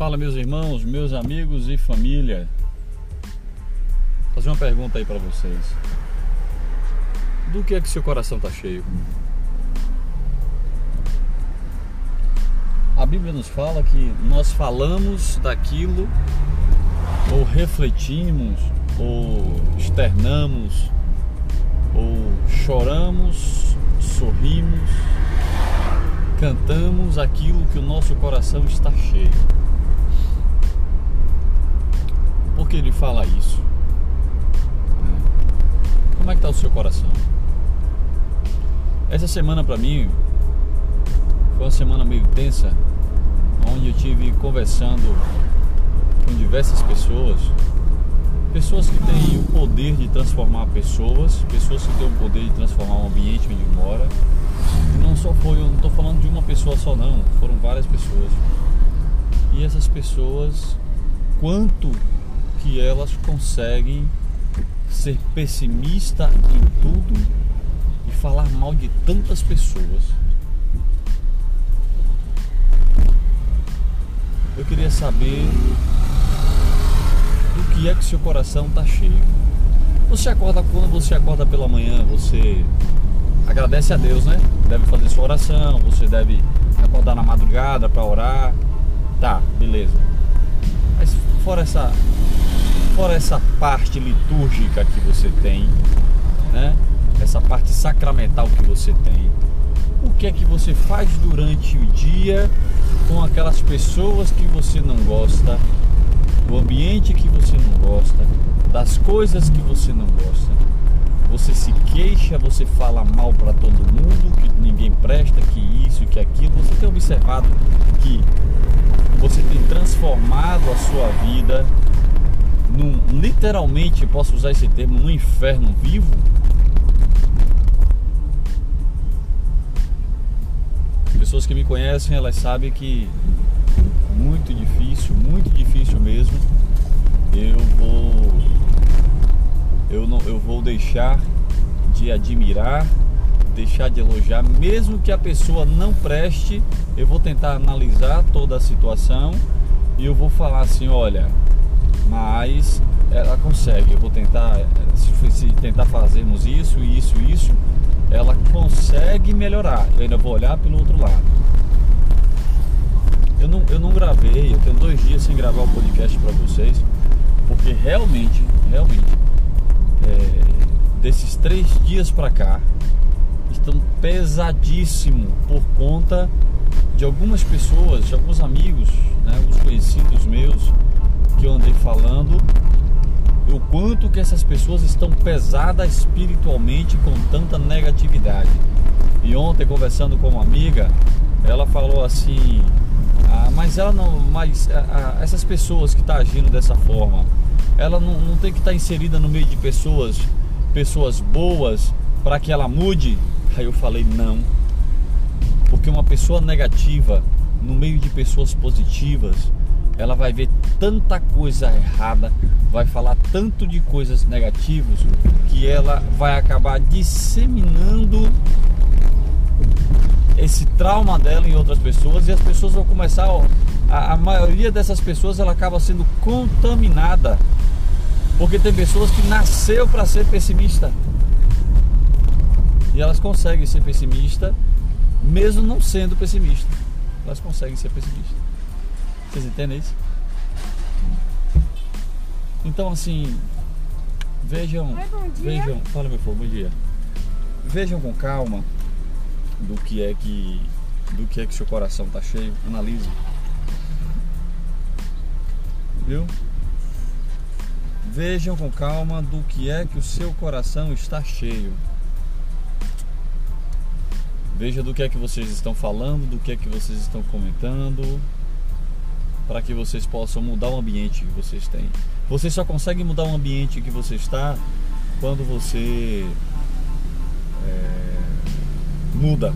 Fala meus irmãos, meus amigos e família. Vou fazer uma pergunta aí para vocês. Do que é que seu coração está cheio? A Bíblia nos fala que nós falamos daquilo ou refletimos ou externamos ou choramos, sorrimos, cantamos aquilo que o nosso coração está cheio. Que ele fala isso? Como é que está o seu coração? Essa semana para mim foi uma semana meio tensa, onde eu tive conversando com diversas pessoas, pessoas que têm o poder de transformar pessoas, pessoas que têm o poder de transformar o ambiente onde mora. E não só foi, eu não estou falando de uma pessoa só não, foram várias pessoas. E essas pessoas, quanto que elas conseguem ser pessimista em tudo e falar mal de tantas pessoas. Eu queria saber do que é que seu coração está cheio. Você acorda quando você acorda pela manhã, você agradece a Deus, né? Deve fazer sua oração, você deve acordar na madrugada para orar. Tá, beleza. Mas fora essa fora essa parte litúrgica que você tem, né? Essa parte sacramental que você tem, o que é que você faz durante o dia com aquelas pessoas que você não gosta, o ambiente que você não gosta, das coisas que você não gosta. Você se queixa, você fala mal para todo mundo, que ninguém presta, que isso, que aquilo. Você tem observado que você tem transformado a sua vida num, literalmente, posso usar esse termo, num inferno vivo? Pessoas que me conhecem, elas sabem que muito difícil, muito difícil mesmo. Eu vou eu não eu vou deixar de admirar, deixar de elogiar, mesmo que a pessoa não preste, eu vou tentar analisar toda a situação e eu vou falar assim, olha, mas ela consegue. Eu vou tentar, se, se tentar fazermos isso, isso, isso, ela consegue melhorar. Eu ainda vou olhar pelo outro lado. Eu não, eu não gravei, eu tenho dois dias sem gravar o podcast para vocês, porque realmente, realmente, é, desses três dias para cá, estão pesadíssimo por conta de algumas pessoas, de alguns amigos, né, alguns conhecidos meus que eu andei falando, o quanto que essas pessoas estão pesadas espiritualmente com tanta negatividade. E ontem conversando com uma amiga, ela falou assim: ah, mas ela não, mas ah, ah essas pessoas que estão tá agindo dessa forma, ela não, não tem que estar tá inserida no meio de pessoas, pessoas boas para que ela mude. Aí eu falei não, porque uma pessoa negativa no meio de pessoas positivas ela vai ver tanta coisa errada, vai falar tanto de coisas negativas que ela vai acabar disseminando esse trauma dela em outras pessoas e as pessoas vão começar, a, a maioria dessas pessoas ela acaba sendo contaminada. Porque tem pessoas que nasceu para ser pessimista. E elas conseguem ser pessimista mesmo não sendo pessimista. Elas conseguem ser pessimistas vocês entendem isso? Então assim, vejam, Oi, vejam, fala meu fogo, bom dia. Vejam com calma do que é que do que é que seu coração está cheio, analise. Viu? Vejam com calma do que é que o seu coração está cheio. Veja do que é que vocês estão falando, do que é que vocês estão comentando para que vocês possam mudar o ambiente que vocês têm. Você só consegue mudar o ambiente que você está quando você é, muda.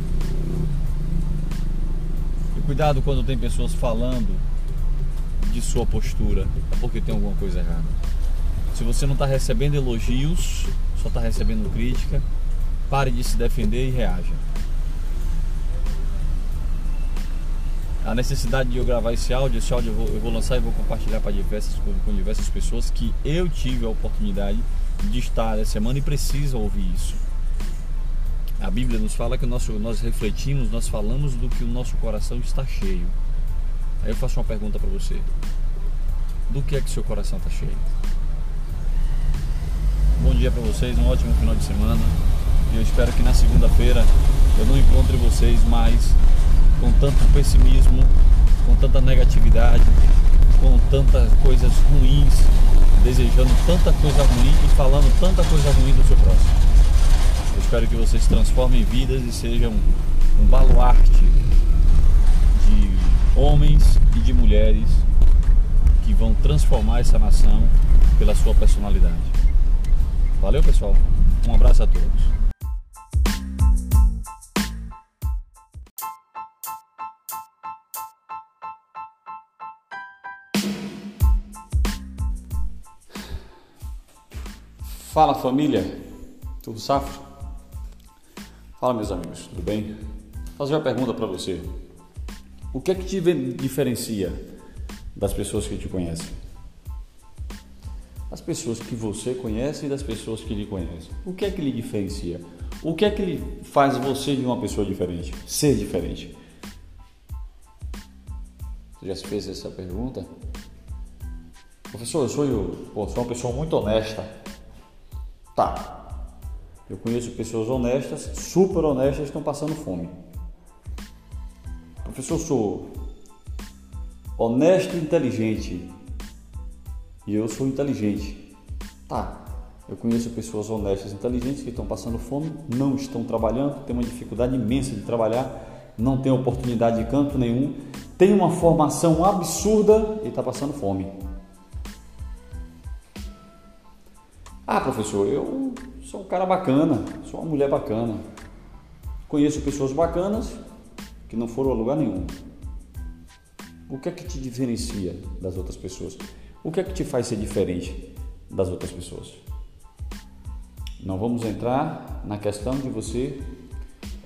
E cuidado quando tem pessoas falando de sua postura, porque tem alguma coisa errada. Se você não está recebendo elogios, só está recebendo crítica, pare de se defender e reaja. A necessidade de eu gravar esse áudio, esse áudio eu vou, eu vou lançar e vou compartilhar para diversas, com, com diversas pessoas que eu tive a oportunidade de estar essa semana e precisam ouvir isso. A Bíblia nos fala que nosso, nós refletimos, nós falamos do que o nosso coração está cheio. Aí eu faço uma pergunta para você: do que é que seu coração está cheio? Bom dia para vocês, um ótimo final de semana. E eu espero que na segunda-feira eu não encontre vocês mais com tanto pessimismo, com tanta negatividade, com tantas coisas ruins, desejando tanta coisa ruim e falando tanta coisa ruim do seu próximo. Eu espero que vocês transformem vidas e sejam um baluarte de homens e de mulheres que vão transformar essa nação pela sua personalidade. Valeu, pessoal. Um abraço a todos. Fala família, tudo safo? Fala meus amigos, tudo bem? Vou fazer uma pergunta para você. O que é que te diferencia das pessoas que te conhecem? As pessoas que você conhece e das pessoas que lhe conhecem. O que é que lhe diferencia? O que é que lhe faz você de uma pessoa diferente? Ser diferente? Você já se fez essa pergunta? Professor, eu sou, eu, pô, sou uma pessoa muito honesta. Tá. Eu conheço pessoas honestas, super honestas, estão passando fome. Professor, sou honesto e inteligente. E eu sou inteligente. Tá. Eu conheço pessoas honestas e inteligentes que estão passando fome, não estão trabalhando, têm uma dificuldade imensa de trabalhar, não tem oportunidade de canto nenhum, tem uma formação absurda e está passando fome. Ah, professor, eu sou um cara bacana, sou uma mulher bacana. Conheço pessoas bacanas que não foram a lugar nenhum. O que é que te diferencia das outras pessoas? O que é que te faz ser diferente das outras pessoas? Não vamos entrar na questão de você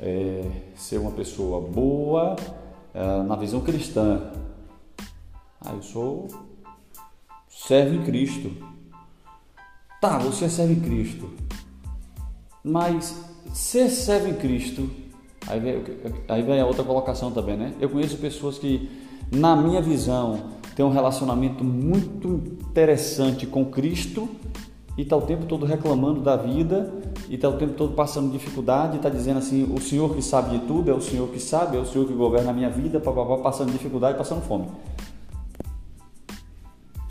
é, ser uma pessoa boa é, na visão cristã. Ah, eu sou servo em Cristo. Tá, você serve Cristo. Mas ser serve Cristo, aí vem, aí vem a outra colocação também, né? Eu conheço pessoas que, na minha visão, têm um relacionamento muito interessante com Cristo e está o tempo todo reclamando da vida e está o tempo todo passando dificuldade, está dizendo assim, o Senhor que sabe de tudo, é o Senhor que sabe, é o Senhor que governa a minha vida, papapá, passando dificuldade, passando fome.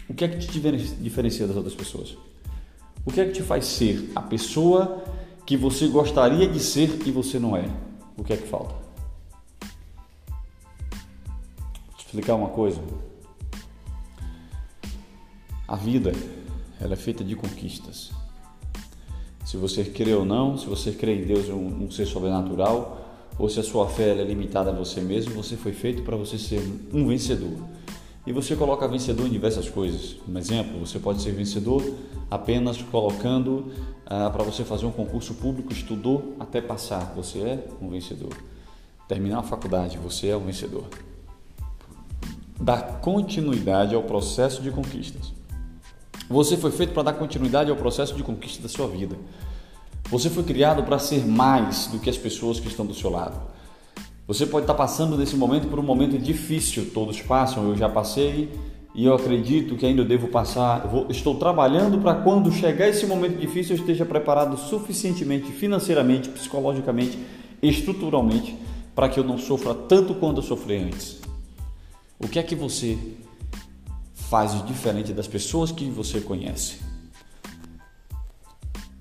O que é que te diferencia das outras pessoas? O que é que te faz ser a pessoa que você gostaria de ser e você não é? O que é que falta? Vou te explicar uma coisa. A vida, ela é feita de conquistas. Se você crê ou não, se você crê em Deus, um, um ser sobrenatural, ou se a sua fé é limitada a você mesmo, você foi feito para você ser um vencedor. E você coloca vencedor em diversas coisas. Um exemplo, você pode ser vencedor apenas colocando ah, para você fazer um concurso público, estudou até passar, você é um vencedor. Terminar a faculdade, você é um vencedor. Dar continuidade ao processo de conquistas. Você foi feito para dar continuidade ao processo de conquista da sua vida. Você foi criado para ser mais do que as pessoas que estão do seu lado. Você pode estar passando nesse momento por um momento difícil, todos passam, eu já passei e eu acredito que ainda devo passar. Vou, estou trabalhando para quando chegar esse momento difícil eu esteja preparado suficientemente financeiramente, psicologicamente, estruturalmente para que eu não sofra tanto quanto eu sofri antes. O que é que você faz diferente das pessoas que você conhece?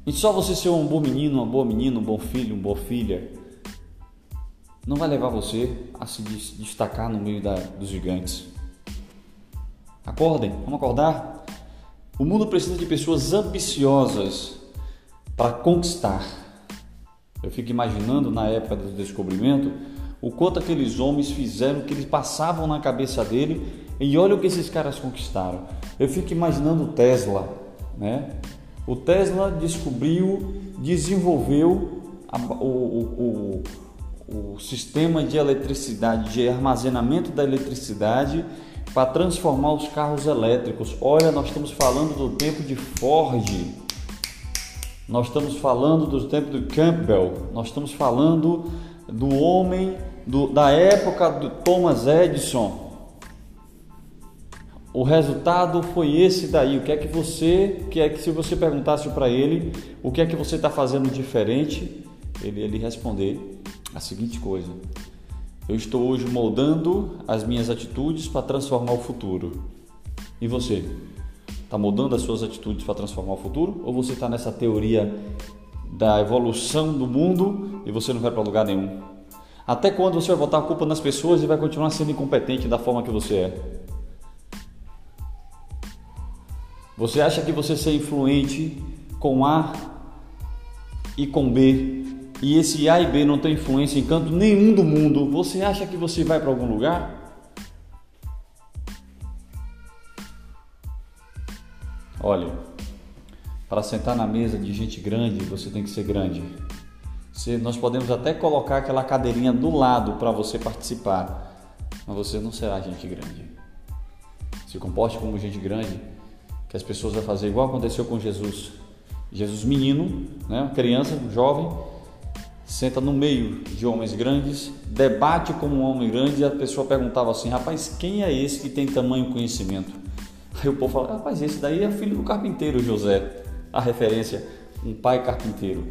E só você ser um bom menino, uma boa menina, um bom filho, uma boa filha, não vai levar você a se destacar no meio da, dos gigantes. Acordem, vamos acordar. O mundo precisa de pessoas ambiciosas para conquistar. Eu fico imaginando na época do descobrimento o quanto aqueles homens fizeram, o que eles passavam na cabeça dele e olha o que esses caras conquistaram. Eu fico imaginando o Tesla, né? O Tesla descobriu, desenvolveu a, o, o, o sistema de eletricidade, de armazenamento da eletricidade para transformar os carros elétricos. Olha, nós estamos falando do tempo de Ford, nós estamos falando do tempo do Campbell, nós estamos falando do homem do, da época do Thomas Edison. O resultado foi esse daí. O que é que você, que é que se você perguntasse para ele, o que é que você está fazendo diferente, ele ele responder a seguinte coisa: Eu estou hoje moldando as minhas atitudes para transformar o futuro. E você? Está moldando as suas atitudes para transformar o futuro? Ou você está nessa teoria da evolução do mundo e você não vai para lugar nenhum? Até quando você vai botar a culpa nas pessoas e vai continuar sendo incompetente da forma que você é? Você acha que você ser influente com A e com B e esse A e B não tem influência em canto nenhum do mundo, você acha que você vai para algum lugar? Olha, para sentar na mesa de gente grande, você tem que ser grande. Se, nós podemos até colocar aquela cadeirinha do lado para você participar, mas você não será gente grande. Se comporte como gente grande, que as pessoas vão fazer igual aconteceu com Jesus. Jesus menino, né, criança, jovem, senta no meio de homens grandes, debate como um homem grande e a pessoa perguntava assim: rapaz, quem é esse que tem tamanho conhecimento? Aí o povo fala: rapaz, esse daí é filho do carpinteiro José. A referência, um pai carpinteiro.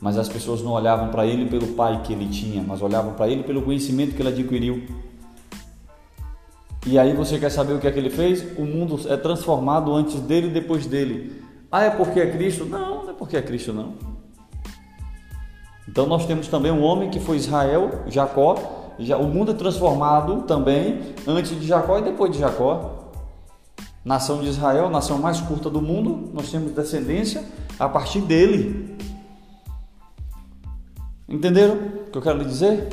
Mas as pessoas não olhavam para ele pelo pai que ele tinha, mas olhavam para ele pelo conhecimento que ele adquiriu. E aí você quer saber o que é que ele fez? O mundo é transformado antes dele e depois dele. Ah, é porque é Cristo? Não, não é porque é Cristo não. Então nós temos também um homem que foi Israel, Jacó. O mundo é transformado também antes de Jacó e depois de Jacó. Nação de Israel, nação mais curta do mundo, nós temos descendência a partir dele. Entenderam o que eu quero lhe dizer?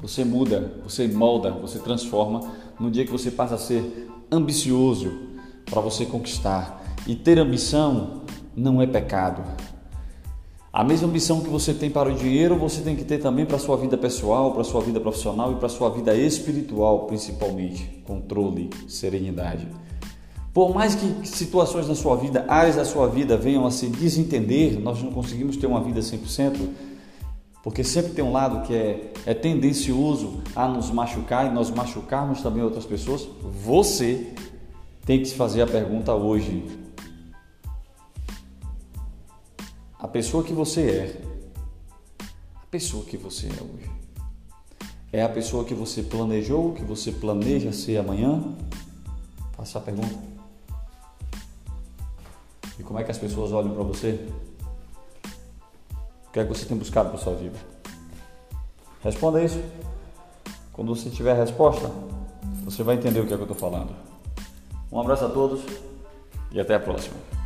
Você muda, você molda, você transforma no dia que você passa a ser ambicioso para você conquistar. E ter ambição não é pecado. A mesma ambição que você tem para o dinheiro, você tem que ter também para a sua vida pessoal, para a sua vida profissional e para a sua vida espiritual, principalmente. Controle, serenidade. Por mais que situações na sua vida, áreas da sua vida venham a se desentender, nós não conseguimos ter uma vida 100%, porque sempre tem um lado que é, é tendencioso a nos machucar e nós machucarmos também outras pessoas. Você tem que se fazer a pergunta hoje: a pessoa que você é, a pessoa que você é hoje, é a pessoa que você planejou, que você planeja ser amanhã? Faça a pergunta. E como é que as pessoas olham para você? O que é que você tem buscado para sua vida? Responda isso. Quando você tiver a resposta, você vai entender o que é que eu estou falando. Um abraço a todos e até a próxima.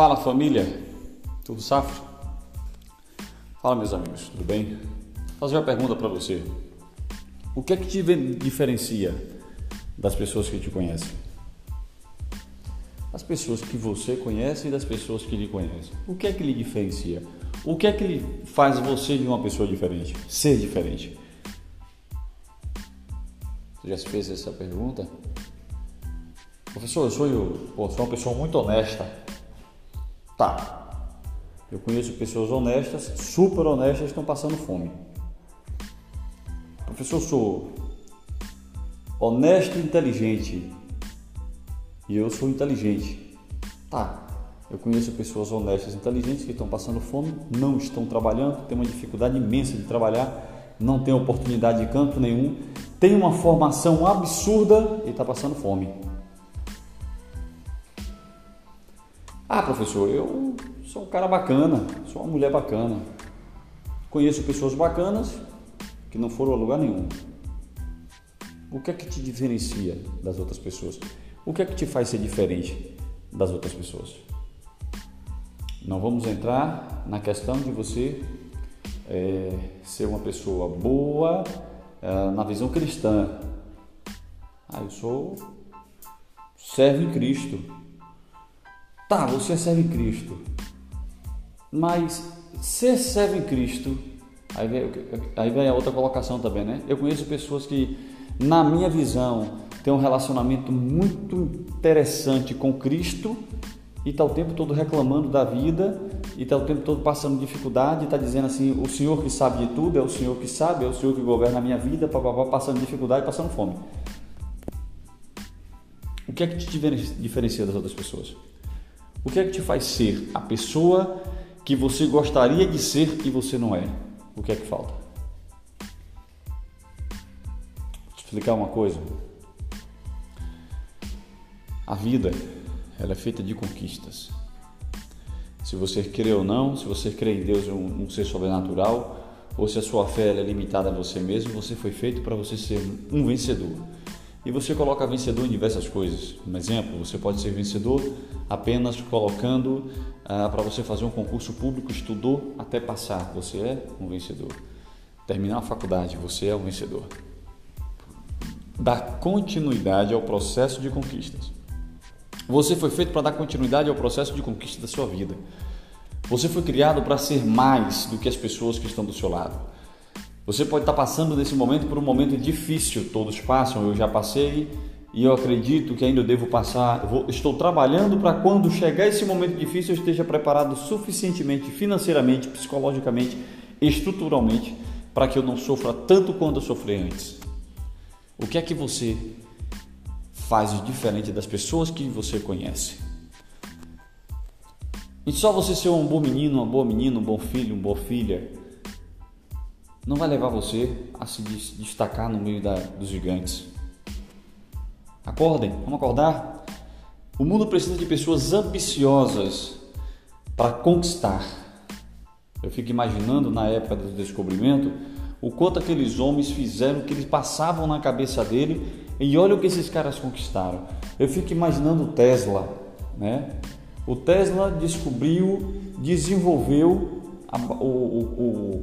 Fala família, tudo safo? Fala meus amigos, tudo bem? Vou fazer uma pergunta para você. O que é que te diferencia das pessoas que te conhecem? As pessoas que você conhece e das pessoas que lhe conhecem. O que é que lhe diferencia? O que é que faz você de uma pessoa diferente? Ser diferente? Você já se fez essa pergunta? Professor, eu sou, eu, pô, sou uma pessoa muito honesta. Tá. Eu conheço pessoas honestas, super honestas, que estão passando fome. Professor, sou honesto e inteligente. E eu sou inteligente. Tá. Eu conheço pessoas honestas e inteligentes que estão passando fome, não estão trabalhando, têm uma dificuldade imensa de trabalhar, não tem oportunidade de canto nenhum, tem uma formação absurda e está passando fome. Ah, professor, eu sou um cara bacana, sou uma mulher bacana. Conheço pessoas bacanas que não foram a lugar nenhum. O que é que te diferencia das outras pessoas? O que é que te faz ser diferente das outras pessoas? Não vamos entrar na questão de você é, ser uma pessoa boa é, na visão cristã. Ah, eu sou servo em Cristo. Tá, você servo em Cristo. Mas ser servo em Cristo, aí vem, aí vem a outra colocação também, né? Eu conheço pessoas que, na minha visão, têm um relacionamento muito interessante com Cristo e está o tempo todo reclamando da vida e está o tempo todo passando dificuldade, está dizendo assim, o Senhor que sabe de tudo, é o Senhor que sabe, é o Senhor que governa a minha vida, papapá, passando dificuldade, passando fome. O que é que te diferencia das outras pessoas? O que é que te faz ser a pessoa que você gostaria de ser e você não é? O que é que falta? Vou te explicar uma coisa. A vida ela é feita de conquistas. Se você crê ou não, se você crê em Deus, um, um ser sobrenatural, ou se a sua fé é limitada a você mesmo, você foi feito para você ser um vencedor. E você coloca vencedor em diversas coisas. Um exemplo, você pode ser vencedor apenas colocando ah, para você fazer um concurso público, estudou até passar, você é um vencedor. Terminar a faculdade, você é um vencedor. Dar continuidade ao processo de conquistas. Você foi feito para dar continuidade ao processo de conquista da sua vida. Você foi criado para ser mais do que as pessoas que estão do seu lado. Você pode estar passando nesse momento por um momento difícil, todos passam, eu já passei e eu acredito que ainda devo passar. Vou, estou trabalhando para quando chegar esse momento difícil eu esteja preparado suficientemente financeiramente, psicologicamente, estruturalmente para que eu não sofra tanto quanto eu sofri antes. O que é que você faz de diferente das pessoas que você conhece. E só você ser um bom menino, uma boa menina, um bom filho, uma boa filha, não vai levar você a se destacar no meio da, dos gigantes. Acordem, vamos acordar. O mundo precisa de pessoas ambiciosas para conquistar. Eu fico imaginando na época do descobrimento o quanto aqueles homens fizeram, o que eles passavam na cabeça dele e olha o que esses caras conquistaram. Eu fico imaginando o Tesla, né? O Tesla descobriu, desenvolveu a, o, o, o,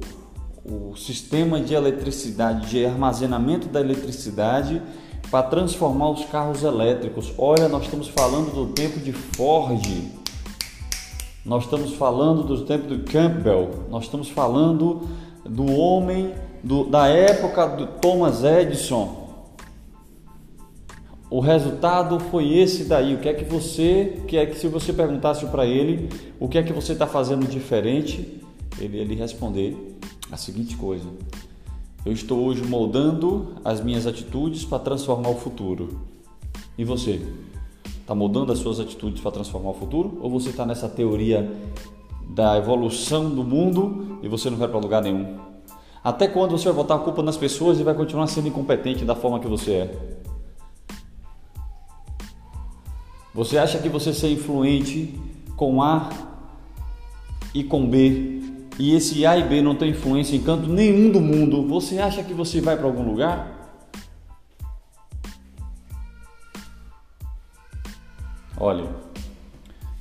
o sistema de eletricidade, de armazenamento da eletricidade para transformar os carros elétricos. Olha, nós estamos falando do tempo de Ford, nós estamos falando do tempo do Campbell, nós estamos falando do homem do, da época do Thomas Edison. O resultado foi esse daí. O que é que você, que é que se você perguntasse para ele, o que é que você está fazendo diferente, ele ele responder a seguinte coisa: Eu estou hoje moldando as minhas atitudes para transformar o futuro. E você? Está moldando as suas atitudes para transformar o futuro? Ou você está nessa teoria da evolução do mundo e você não vai para lugar nenhum? Até quando você vai botar a culpa nas pessoas e vai continuar sendo incompetente da forma que você é? Você acha que você ser influente com A e com B e esse A e B não tem influência em canto nenhum do mundo, você acha que você vai para algum lugar? Olha,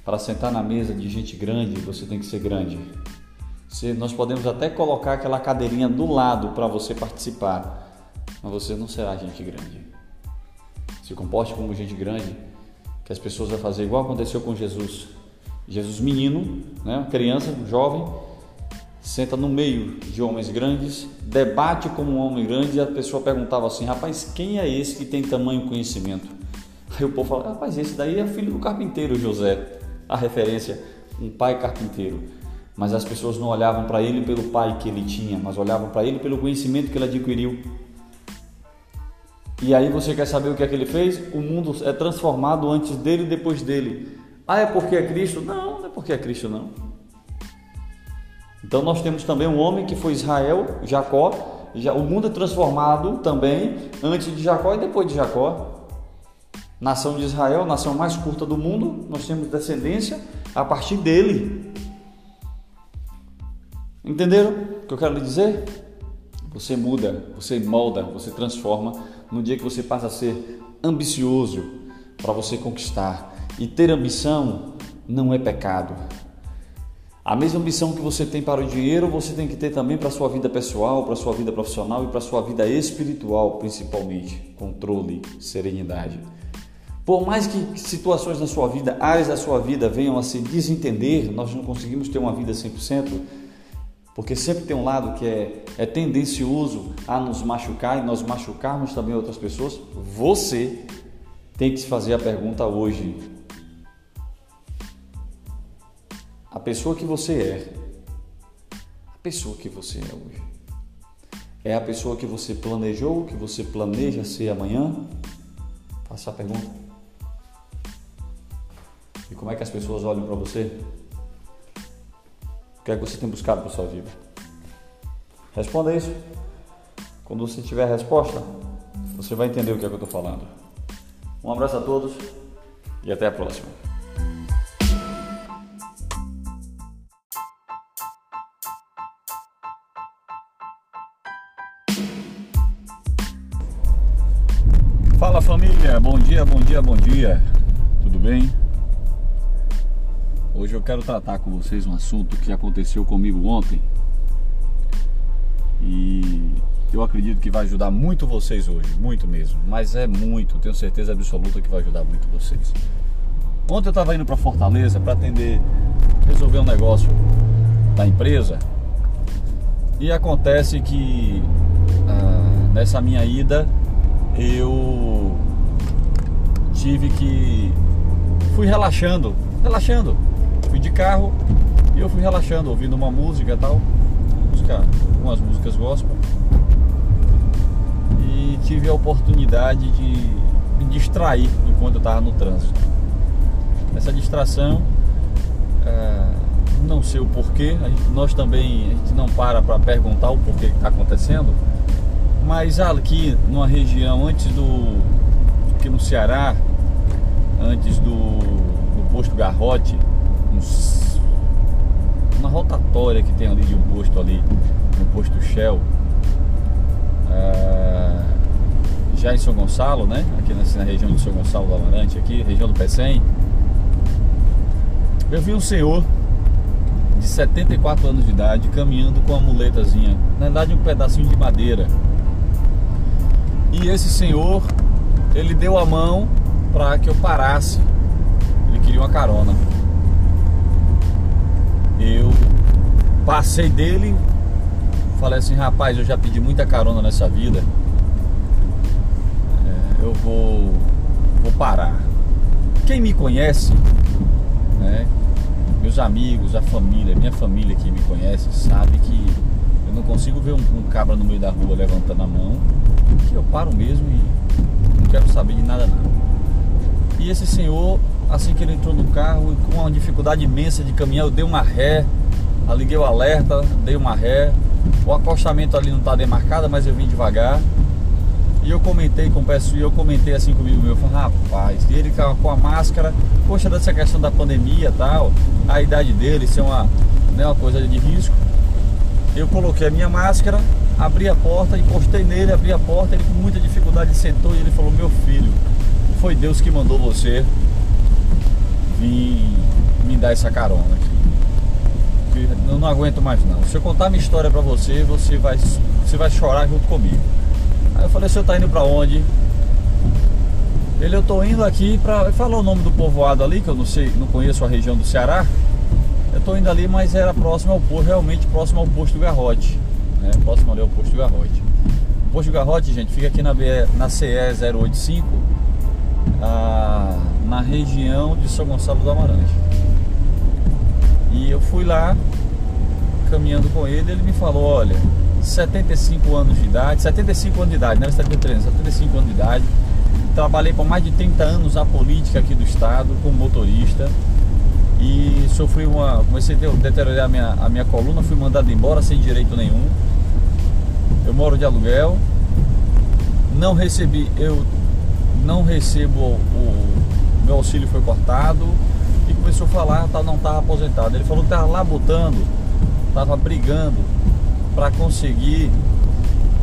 para sentar na mesa de gente grande, você tem que ser grande. Se, nós podemos até colocar aquela cadeirinha do lado para você participar, mas você não será gente grande. Se comporte como gente grande que as pessoas vão fazer igual aconteceu com Jesus. Jesus menino, né, criança, jovem, senta no meio de homens grandes, debate como um homem grande e a pessoa perguntava assim, rapaz, quem é esse que tem tamanho conhecimento? Aí o povo fala, rapaz, esse daí é filho do carpinteiro José, a referência, um pai carpinteiro. Mas as pessoas não olhavam para ele pelo pai que ele tinha, mas olhavam para ele pelo conhecimento que ele adquiriu. E aí você quer saber o que é que ele fez? O mundo é transformado antes dele e depois dele. Ah, é porque é Cristo? Não, não é porque é Cristo não. Então nós temos também um homem que foi Israel, Jacó. Já, o mundo é transformado também antes de Jacó e depois de Jacó. Nação de Israel, nação mais curta do mundo, nós temos descendência a partir dele. Entenderam o que eu quero lhe dizer? Você muda, você molda, você transforma no dia que você passa a ser ambicioso para você conquistar. E ter ambição não é pecado. A mesma missão que você tem para o dinheiro, você tem que ter também para a sua vida pessoal, para a sua vida profissional e para a sua vida espiritual, principalmente. Controle, serenidade. Por mais que situações na sua vida, áreas da sua vida venham a se desentender, nós não conseguimos ter uma vida 100%, porque sempre tem um lado que é, é tendencioso a nos machucar e nós machucarmos também outras pessoas. Você tem que se fazer a pergunta hoje: a pessoa que você é, a pessoa que você é hoje, é a pessoa que você planejou, que você planeja ser amanhã? Faça a pergunta. E como é que as pessoas olham para você? O que é que você tem buscado para sua vida? Responda isso. Quando você tiver a resposta, você vai entender o que é que eu estou falando. Um abraço a todos e até a próxima. Dia, bom dia. Tudo bem? Hoje eu quero tratar com vocês um assunto que aconteceu comigo ontem. E eu acredito que vai ajudar muito vocês hoje, muito mesmo. Mas é muito, tenho certeza absoluta que vai ajudar muito vocês. Ontem eu estava indo para Fortaleza para atender, resolver um negócio da empresa. E acontece que ah, nessa minha ida eu tive que fui relaxando, relaxando. Fui de carro e eu fui relaxando, ouvindo uma música e tal, música, umas músicas gospel. E tive a oportunidade de me distrair enquanto eu estava no trânsito. Essa distração, é, não sei o porquê, gente, nós também a gente não para para perguntar o porquê que está acontecendo mas aqui numa região antes do. aqui no Ceará, antes do, do posto Garrote, uns, uma rotatória que tem ali de um posto ali, no posto Shell. É, já em São Gonçalo, né? Aqui na, na região de São Gonçalo do Amarante, aqui, região do Pecém. Eu vi um senhor de 74 anos de idade caminhando com uma muletazinha, na verdade um pedacinho de madeira e esse senhor, ele deu a mão para que eu parasse. Ele queria uma carona. Eu passei dele, falei assim, rapaz, eu já pedi muita carona nessa vida. É, eu vou, vou parar. Quem me conhece, né? Meus amigos, a família, minha família que me conhece, sabe que eu não consigo ver um, um cabra no meio da rua levantando a mão que eu paro mesmo e não quero saber de nada não. E esse senhor, assim que ele entrou no carro, com uma dificuldade imensa de caminhar, eu dei uma ré, liguei o alerta, dei uma ré. O acostamento ali não está demarcado, mas eu vim devagar. E eu comentei com o pessoal, eu comentei assim comigo meu, falei, rapaz, ele com a máscara, poxa, dessa questão da pandemia tal, a idade dele ser uma, né, uma coisa de risco. Eu coloquei a minha máscara, abri a porta, encostei nele, abri a porta, ele com muita dificuldade sentou e ele falou, meu filho, foi Deus que mandou você vir me dar essa carona aqui. Eu não aguento mais não. Se eu contar minha história pra você, você vai, você vai chorar junto comigo. Aí eu falei, você tá indo pra onde? Ele, eu tô indo aqui pra. Falou o nome do povoado ali, que eu não sei, não conheço a região do Ceará. Eu tô indo ali, mas era próximo ao posto, realmente próximo ao posto Garrote né? Próximo ali ao posto Garrote. O posto Garrote, gente, fica aqui na, na CE 085, a, na região de São Gonçalo do Amarante. E eu fui lá, caminhando com ele, ele me falou, olha, 75 anos de idade, 75 anos de idade, não é 73, 75 anos de idade. Trabalhei por mais de 30 anos a política aqui do estado, como motorista e sofri uma. comecei a deteriorar a minha, a minha coluna, fui mandado embora sem direito nenhum. Eu moro de aluguel, não recebi, eu não recebo o, meu auxílio foi cortado e começou a falar, tá, não estava aposentado. Ele falou que estava lá botando, estava brigando para conseguir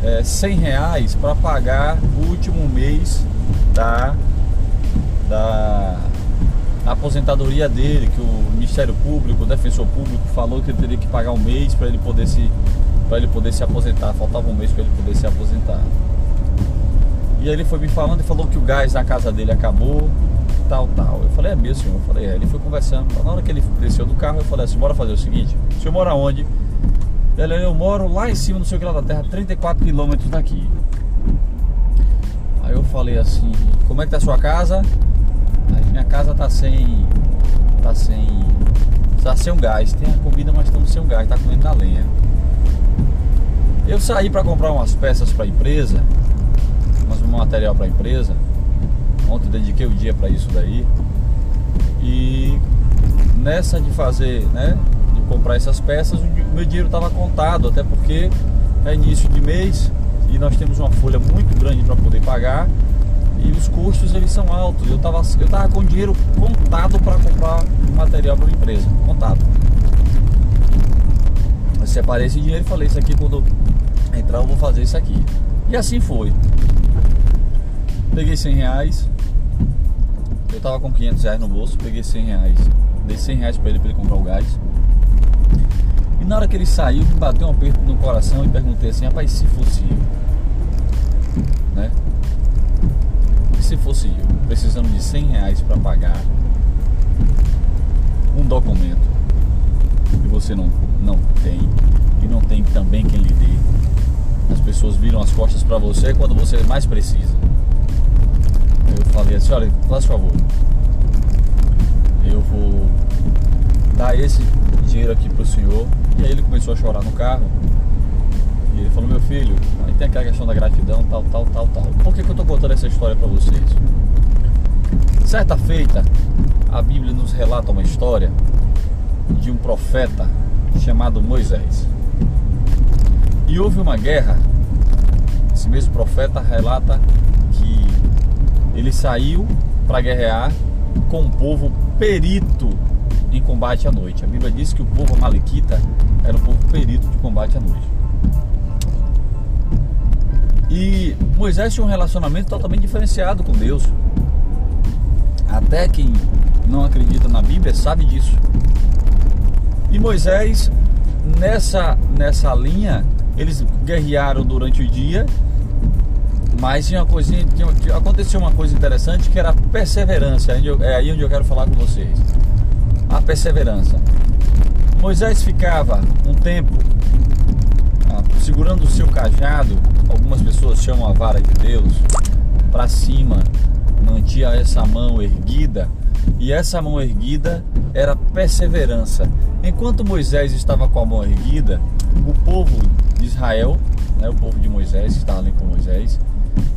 é, 100 reais para pagar o último mês da, da aposentadoria dele, que o Ministério Público, o Defensor Público falou que ele teria que pagar um mês para ele poder se para ele poder se aposentar, faltava um mês para ele poder se aposentar. E ele foi me falando e falou que o gás na casa dele acabou, tal, tal. Eu falei, é mesmo, senhor? Eu falei, é. Ele foi conversando. Na hora que ele desceu do carro, eu falei assim, bora fazer o seguinte, o senhor mora onde? Ele, eu moro lá em cima, no seu que da terra, 34 quilômetros daqui. Aí eu falei assim, como é que tá a sua casa? Aí minha casa tá sem. tá sem. tá sem gás. Tem a comida, mas estamos sem gás, tá comendo na lenha. Eu saí para comprar umas peças para a empresa, umas um material para a empresa. Ontem dediquei o dia para isso daí. E nessa de fazer, né, de comprar essas peças, o meu dinheiro estava contado, até porque é início de mês e nós temos uma folha muito grande para poder pagar e os custos eles são altos. Eu estava eu tava com dinheiro contado para comprar material para a empresa, contado. Eu separei esse dinheiro e falei isso aqui quando entrar eu vou fazer isso aqui. E assim foi. Peguei 100 reais. Eu tava com 500 reais no bolso, peguei 100 reais. Dei 100 reais pra ele pra ele comprar o gás. E na hora que ele saiu, me bateu um aperto no coração e perguntei assim, rapaz, se fosse eu? Né? E se fosse eu, precisando de 100 reais pra pagar um documento que você não, não tem e não tem também quem lhe dê. As pessoas viram as costas para você quando você mais precisa. Eu falei assim, olha, faz favor. Eu vou dar esse dinheiro aqui pro senhor. E aí ele começou a chorar no carro. E ele falou, meu filho, aí tem aquela questão da gratidão, tal, tal, tal, tal. Por que, que eu tô contando essa história para vocês? Certa feita, a Bíblia nos relata uma história de um profeta chamado Moisés. E houve uma guerra. Esse mesmo profeta relata ele saiu para guerrear com um povo perito em combate à noite. A Bíblia diz que o povo amalequita era um povo perito de combate à noite. E Moisés tinha um relacionamento totalmente diferenciado com Deus. Até quem não acredita na Bíblia sabe disso. E Moisés, nessa, nessa linha, eles guerrearam durante o dia, mas tinha uma coisinha, tinha, aconteceu uma coisa interessante que era a perseverança. É aí onde eu quero falar com vocês. A perseverança. Moisés ficava um tempo ah, segurando o seu cajado, algumas pessoas chamam a vara de Deus, para cima, mantinha essa mão erguida, e essa mão erguida era perseverança. Enquanto Moisés estava com a mão erguida, o povo de Israel, né, o povo de Moisés, que estava ali com Moisés,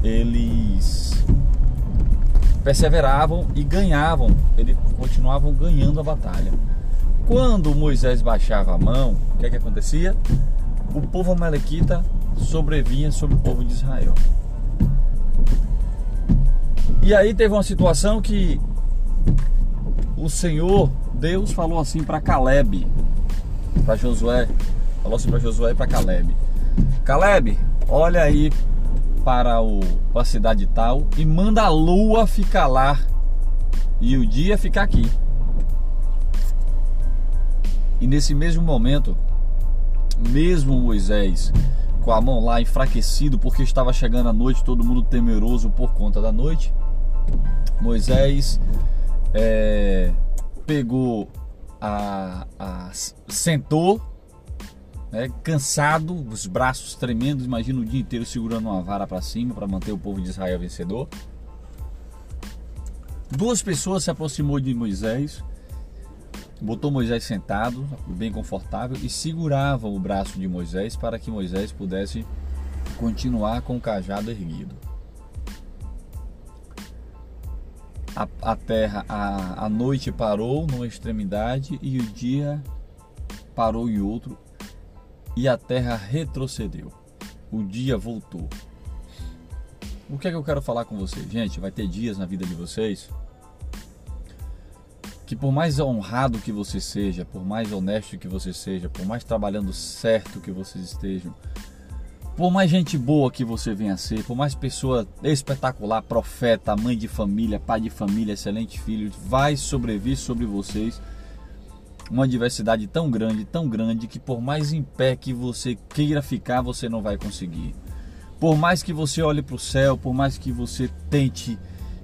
eles perseveravam e ganhavam, eles continuavam ganhando a batalha. Quando Moisés baixava a mão, o que, é que acontecia? O povo amalequita sobrevinha sobre o povo de Israel. E aí teve uma situação que o Senhor Deus falou assim para Caleb, para Josué, falou assim para Josué e para Caleb. Caleb, olha aí para o para a cidade tal e manda a lua ficar lá e o dia ficar aqui. E nesse mesmo momento, mesmo Moisés com a mão lá enfraquecido porque estava chegando a noite, todo mundo temeroso por conta da noite, Moisés é, pegou a, a sentou, né, cansado, os braços tremendo, imagina o dia inteiro segurando uma vara para cima para manter o povo de Israel vencedor. Duas pessoas se aproximou de Moisés, botou Moisés sentado, bem confortável, e seguravam o braço de Moisés para que Moisés pudesse continuar com o cajado erguido. a, a terra, a, a noite parou numa extremidade e o dia parou em outro, e a terra retrocedeu. O dia voltou. O que é que eu quero falar com vocês? Gente, vai ter dias na vida de vocês que por mais honrado que você seja, por mais honesto que você seja, por mais trabalhando certo que vocês estejam, Por mais gente boa que você venha a ser, por mais pessoa espetacular, profeta, mãe de família, pai de família, excelente filho, vai sobreviver sobre vocês uma adversidade tão grande, tão grande, que por mais em pé que você queira ficar, você não vai conseguir. Por mais que você olhe para o céu, por mais que você tente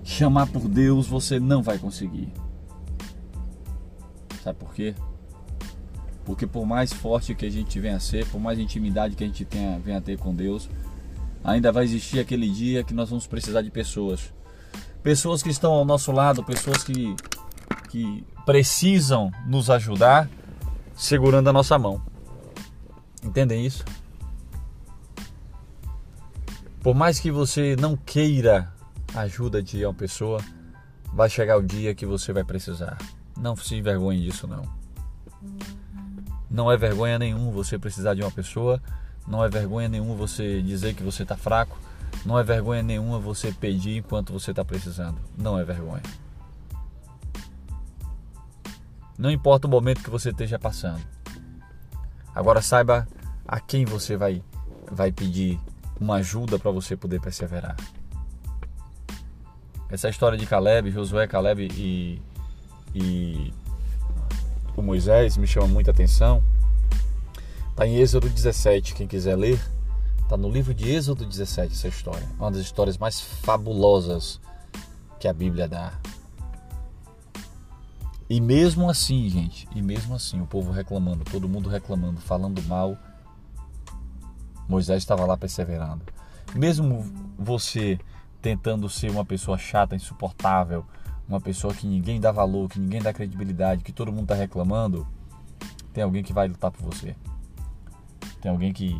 chamar por Deus, você não vai conseguir. Sabe por quê? Porque por mais forte que a gente venha a ser, por mais intimidade que a gente tenha, venha a ter com Deus, ainda vai existir aquele dia que nós vamos precisar de pessoas. Pessoas que estão ao nosso lado, pessoas que, que precisam nos ajudar segurando a nossa mão. Entendem isso? Por mais que você não queira ajuda de uma pessoa, vai chegar o dia que você vai precisar. Não se envergonhe disso não. Não é vergonha nenhum você precisar de uma pessoa, não é vergonha nenhuma você dizer que você está fraco, não é vergonha nenhuma você pedir enquanto você está precisando. Não é vergonha. Não importa o momento que você esteja passando. Agora saiba a quem você vai, vai pedir uma ajuda para você poder perseverar. Essa história de Caleb, Josué, Caleb e, e o Moisés me chama muita atenção. Está em Êxodo 17, quem quiser ler. Está no livro de Êxodo 17 essa história. Uma das histórias mais fabulosas que a Bíblia dá. E mesmo assim, gente, e mesmo assim, o povo reclamando, todo mundo reclamando, falando mal, Moisés estava lá perseverando. Mesmo você tentando ser uma pessoa chata, insuportável, uma pessoa que ninguém dá valor, que ninguém dá credibilidade, que todo mundo está reclamando, tem alguém que vai lutar por você. Tem alguém que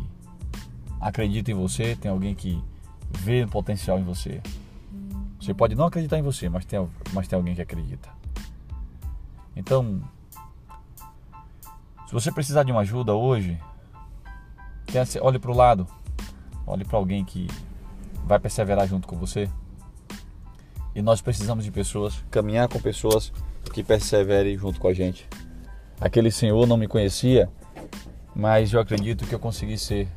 acredita em você, tem alguém que vê potencial em você. Você pode não acreditar em você, mas tem, mas tem alguém que acredita. Então, se você precisar de uma ajuda hoje, olhe para o lado, olhe para alguém que vai perseverar junto com você. E nós precisamos de pessoas, caminhar com pessoas que perseverem junto com a gente. Aquele senhor não me conhecia, mas eu acredito que eu consegui ser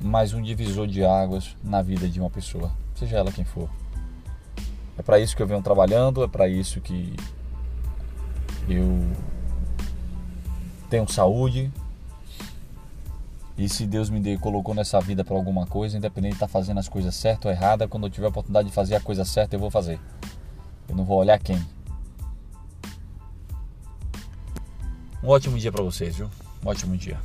mais um divisor de águas na vida de uma pessoa, seja ela quem for. É para isso que eu venho trabalhando, é para isso que eu tenho saúde. E se Deus me deu, colocou nessa vida para alguma coisa, independente de estar tá fazendo as coisas certas ou erradas, quando eu tiver a oportunidade de fazer a coisa certa, eu vou fazer. Eu não vou olhar quem. Um ótimo dia para vocês, viu? Um ótimo dia.